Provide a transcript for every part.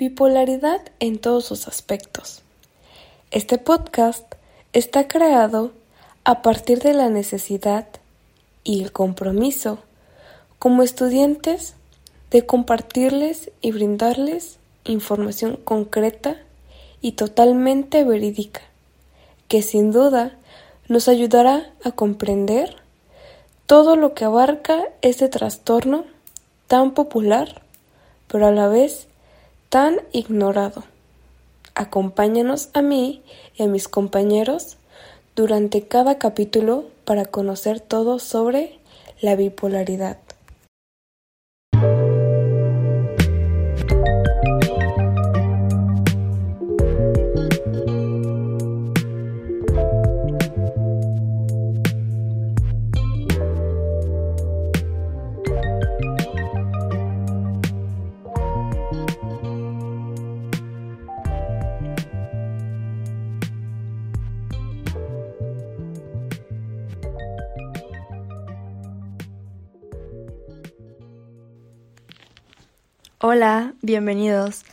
bipolaridad en todos sus aspectos. Este podcast está creado a partir de la necesidad y el compromiso como estudiantes de compartirles y brindarles información concreta y totalmente verídica, que sin duda nos ayudará a comprender todo lo que abarca este trastorno tan popular, pero a la vez tan ignorado. Acompáñanos a mí y a mis compañeros durante cada capítulo para conocer todo sobre la bipolaridad. Hola, bienvenidos.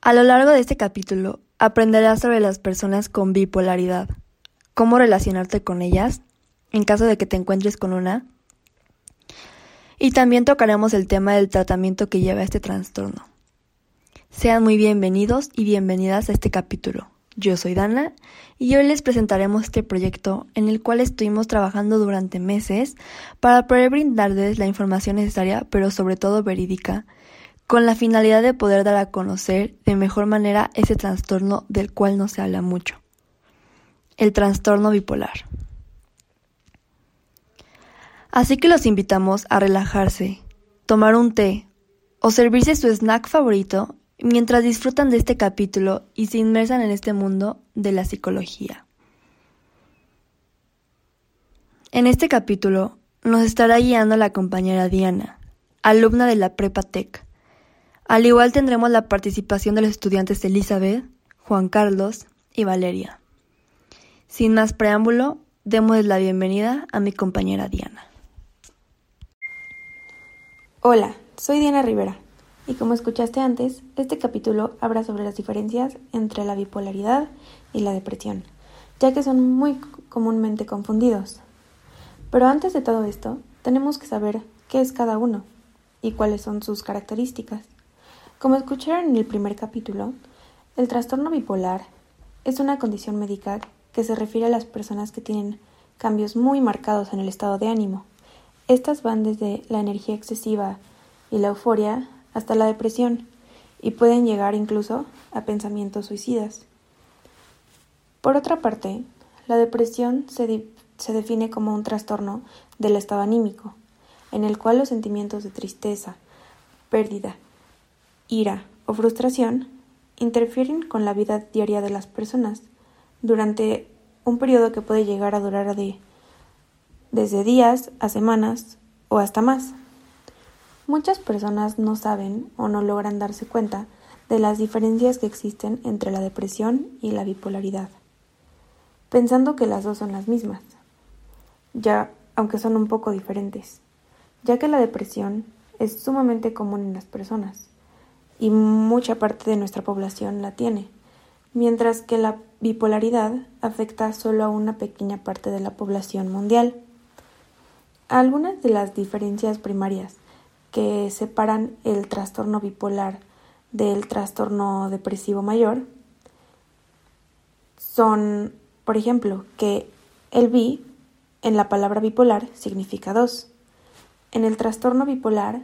A lo largo de este capítulo aprenderás sobre las personas con bipolaridad, cómo relacionarte con ellas en caso de que te encuentres con una, y también tocaremos el tema del tratamiento que lleva este trastorno. Sean muy bienvenidos y bienvenidas a este capítulo. Yo soy Dana y hoy les presentaremos este proyecto en el cual estuvimos trabajando durante meses para poder brindarles la información necesaria, pero sobre todo verídica, con la finalidad de poder dar a conocer de mejor manera ese trastorno del cual no se habla mucho, el trastorno bipolar. Así que los invitamos a relajarse, tomar un té o servirse su snack favorito mientras disfrutan de este capítulo y se inmersan en este mundo de la psicología. En este capítulo nos estará guiando la compañera Diana, alumna de la Prepa Tech al igual tendremos la participación de los estudiantes Elizabeth, Juan Carlos y Valeria. Sin más preámbulo, demos la bienvenida a mi compañera Diana. Hola, soy Diana Rivera y como escuchaste antes, este capítulo habla sobre las diferencias entre la bipolaridad y la depresión, ya que son muy comúnmente confundidos. Pero antes de todo esto, tenemos que saber qué es cada uno y cuáles son sus características. Como escucharon en el primer capítulo, el trastorno bipolar es una condición médica que se refiere a las personas que tienen cambios muy marcados en el estado de ánimo. Estas van desde la energía excesiva y la euforia hasta la depresión y pueden llegar incluso a pensamientos suicidas. Por otra parte, la depresión se, define como un trastorno del estado anímico, en el cual los sentimientos de tristeza, pérdida, ira o frustración interfieren con la vida diaria de las personas durante un periodo que puede llegar a durar de desde días a semanas o hasta más. Muchas personas no saben o no logran darse cuenta de las diferencias que existen entre la depresión y la bipolaridad, pensando que las dos son las mismas, ya aunque son un poco diferentes, ya que la depresión es sumamente común en las personas y mucha parte de nuestra población la tiene, mientras que la bipolaridad afecta solo a una pequeña parte de la población mundial. Algunas de las diferencias primarias que separan el trastorno bipolar del trastorno depresivo mayor son, por ejemplo, que el bi en la palabra bipolar significa dos. En el trastorno bipolar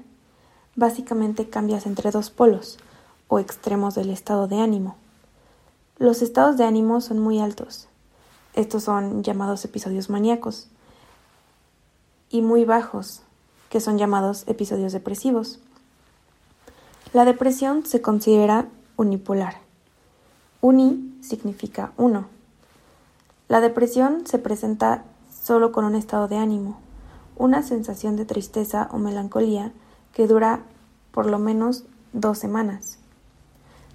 básicamente cambias entre dos polos o extremos del estado de ánimo. Los estados de ánimo son muy altos. Estos son llamados episodios maníacos. Y muy bajos, que son llamados episodios depresivos. La depresión se considera unipolar. Uni significa uno. La depresión se presenta solo con un estado de ánimo, una sensación de tristeza o melancolía que dura por lo menos dos semanas.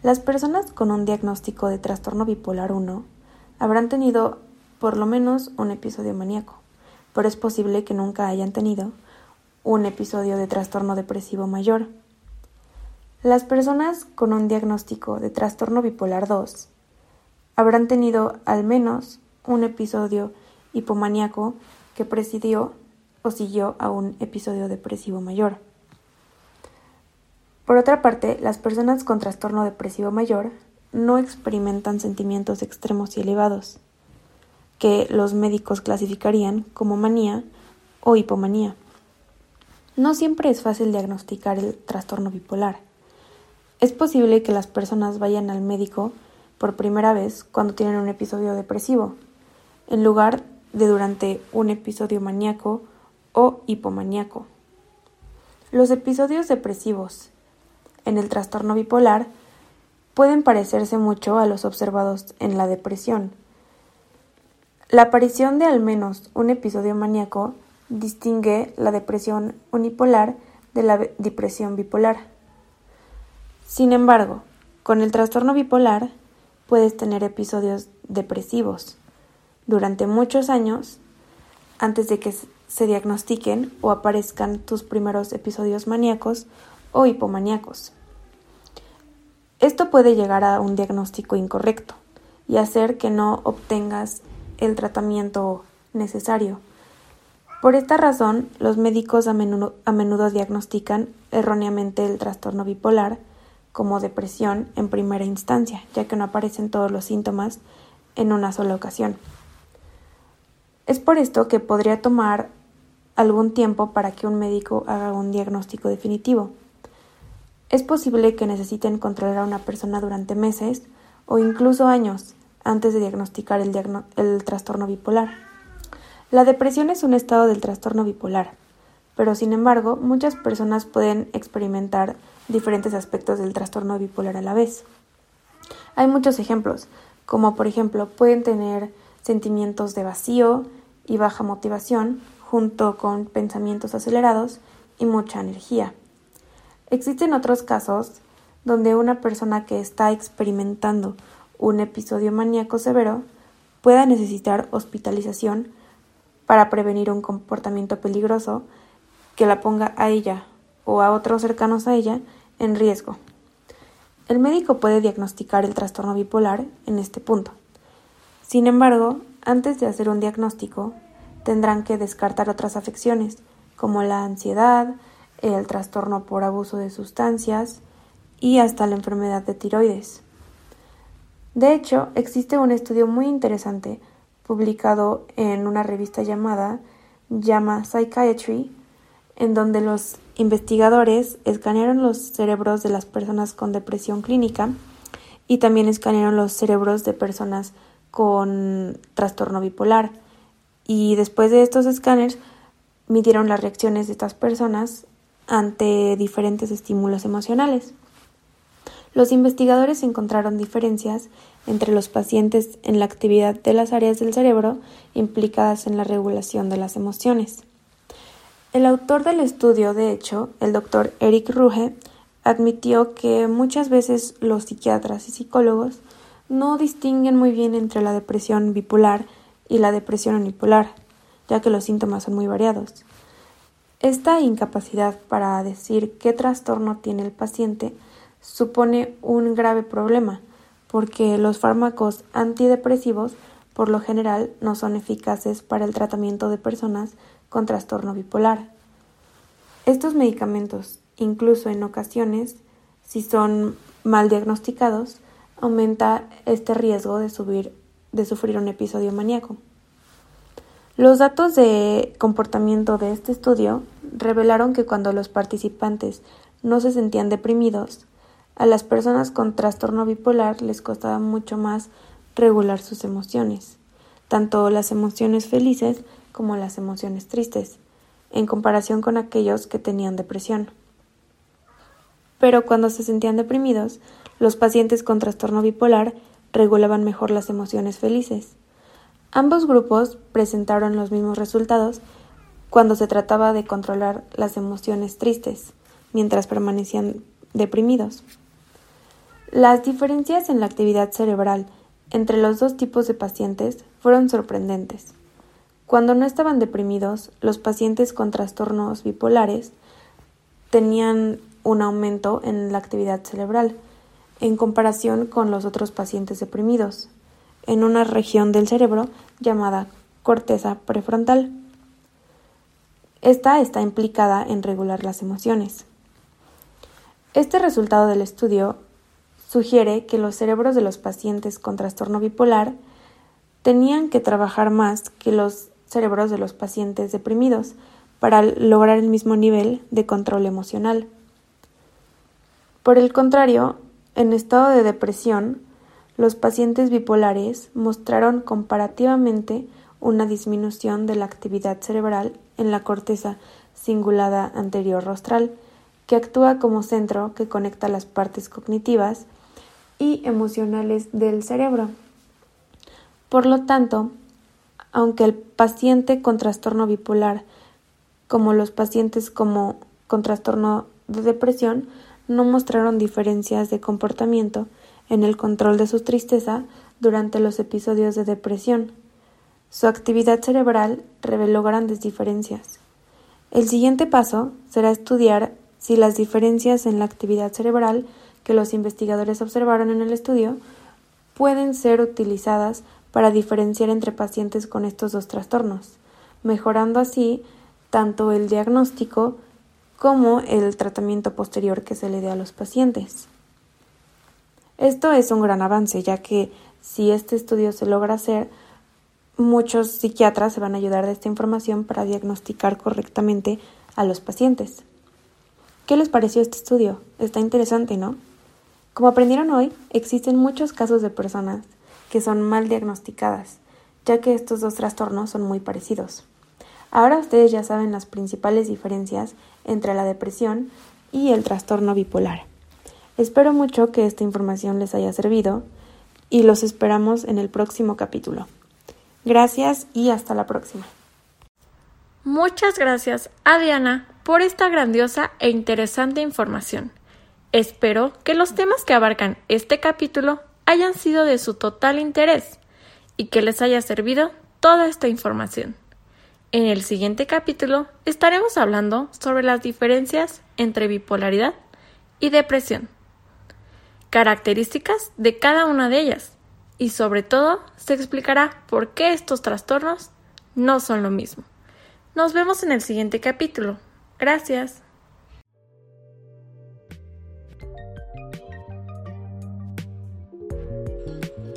Las personas con un diagnóstico de trastorno bipolar 1 habrán tenido por lo menos un episodio maníaco, pero es posible que nunca hayan tenido un episodio de trastorno depresivo mayor. Las personas con un diagnóstico de trastorno bipolar 2 habrán tenido al menos un episodio hipomaníaco que presidió o siguió a un episodio depresivo mayor. Por otra parte, las personas con trastorno depresivo mayor no experimentan sentimientos extremos y elevados, que los médicos clasificarían como manía o hipomanía. No siempre es fácil diagnosticar el trastorno bipolar. Es posible que las personas vayan al médico por primera vez cuando tienen un episodio depresivo, en lugar de durante un episodio maníaco o hipomaníaco. Los episodios depresivos en el trastorno bipolar pueden parecerse mucho a los observados en la depresión. La aparición de al menos un episodio maníaco distingue la depresión unipolar de la depresión bipolar. Sin embargo, con el trastorno bipolar puedes tener episodios depresivos durante muchos años antes de que se diagnostiquen o aparezcan tus primeros episodios maníacos o hipomaníacos. Esto puede llegar a un diagnóstico incorrecto y hacer que no obtengas el tratamiento necesario. Por esta razón, los médicos a menudo, a menudo diagnostican erróneamente el trastorno bipolar como depresión en primera instancia, ya que no aparecen todos los síntomas en una sola ocasión. Es por esto que podría tomar algún tiempo para que un médico haga un diagnóstico definitivo. Es posible que necesiten controlar a una persona durante meses o incluso años antes de diagnosticar el, el trastorno bipolar. La depresión es un estado del trastorno bipolar, pero sin embargo muchas personas pueden experimentar diferentes aspectos del trastorno bipolar a la vez. Hay muchos ejemplos, como por ejemplo pueden tener sentimientos de vacío y baja motivación junto con pensamientos acelerados y mucha energía. Existen otros casos donde una persona que está experimentando un episodio maníaco severo pueda necesitar hospitalización para prevenir un comportamiento peligroso que la ponga a ella o a otros cercanos a ella en riesgo. El médico puede diagnosticar el trastorno bipolar en este punto. Sin embargo, antes de hacer un diagnóstico, tendrán que descartar otras afecciones como la ansiedad, el trastorno por abuso de sustancias y hasta la enfermedad de tiroides. De hecho, existe un estudio muy interesante publicado en una revista llamada Llama Psychiatry, en donde los investigadores escanearon los cerebros de las personas con depresión clínica y también escanearon los cerebros de personas con trastorno bipolar. Y después de estos escáneres midieron las reacciones de estas personas ante diferentes estímulos emocionales. Los investigadores encontraron diferencias entre los pacientes en la actividad de las áreas del cerebro implicadas en la regulación de las emociones. El autor del estudio, de hecho, el doctor Eric Ruge, admitió que muchas veces los psiquiatras y psicólogos no distinguen muy bien entre la depresión bipolar y la depresión unipolar, ya que los síntomas son muy variados. Esta incapacidad para decir qué trastorno tiene el paciente supone un grave problema, porque los fármacos antidepresivos por lo general no son eficaces para el tratamiento de personas con trastorno bipolar. Estos medicamentos, incluso en ocasiones, si son mal diagnosticados, aumenta este riesgo de, subir, de sufrir un episodio maníaco. Los datos de comportamiento de este estudio revelaron que cuando los participantes no se sentían deprimidos, a las personas con trastorno bipolar les costaba mucho más regular sus emociones, tanto las emociones felices como las emociones tristes, en comparación con aquellos que tenían depresión. Pero cuando se sentían deprimidos, los pacientes con trastorno bipolar regulaban mejor las emociones felices. Ambos grupos presentaron los mismos resultados cuando se trataba de controlar las emociones tristes, mientras permanecían deprimidos. Las diferencias en la actividad cerebral entre los dos tipos de pacientes fueron sorprendentes. Cuando no estaban deprimidos, los pacientes con trastornos bipolares tenían un aumento en la actividad cerebral en comparación con los otros pacientes deprimidos, en una región del cerebro llamada corteza prefrontal. Esta está implicada en regular las emociones. Este resultado del estudio sugiere que los cerebros de los pacientes con trastorno bipolar tenían que trabajar más que los cerebros de los pacientes deprimidos para lograr el mismo nivel de control emocional. Por el contrario, en estado de depresión, los pacientes bipolares mostraron comparativamente una disminución de la actividad cerebral en la corteza cingulada anterior rostral, que actúa como centro que conecta las partes cognitivas y emocionales del cerebro. Por lo tanto, aunque el paciente con trastorno bipolar, como los pacientes como con trastorno de depresión, no mostraron diferencias de comportamiento en el control de su tristeza durante los episodios de depresión. Su actividad cerebral reveló grandes diferencias. El siguiente paso será estudiar si las diferencias en la actividad cerebral que los investigadores observaron en el estudio pueden ser utilizadas para diferenciar entre pacientes con estos dos trastornos, mejorando así tanto el diagnóstico como el tratamiento posterior que se le dé a los pacientes. Esto es un gran avance, ya que si este estudio se logra hacer, muchos psiquiatras se van a ayudar de esta información para diagnosticar correctamente a los pacientes. ¿Qué les pareció este estudio? Está interesante, ¿no? Como aprendieron hoy, existen muchos casos de personas que son mal diagnosticadas, ya que estos dos trastornos son muy parecidos. Ahora ustedes ya saben las principales diferencias entre la depresión y el trastorno bipolar. Espero mucho que esta información les haya servido y los esperamos en el próximo capítulo. Gracias y hasta la próxima. Muchas gracias a Diana por esta grandiosa e interesante información. Espero que los temas que abarcan este capítulo hayan sido de su total interés y que les haya servido toda esta información. En el siguiente capítulo estaremos hablando sobre las diferencias entre bipolaridad y depresión, características de cada una de ellas y sobre todo se explicará por qué estos trastornos no son lo mismo. Nos vemos en el siguiente capítulo. Gracias.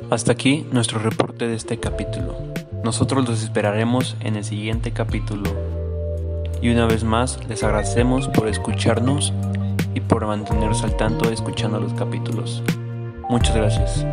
Hasta aquí nuestro reporte de este capítulo. Nosotros los esperaremos en el siguiente capítulo. Y una vez más les agradecemos por escucharnos y por mantenerse al tanto escuchando los capítulos. Muchas gracias.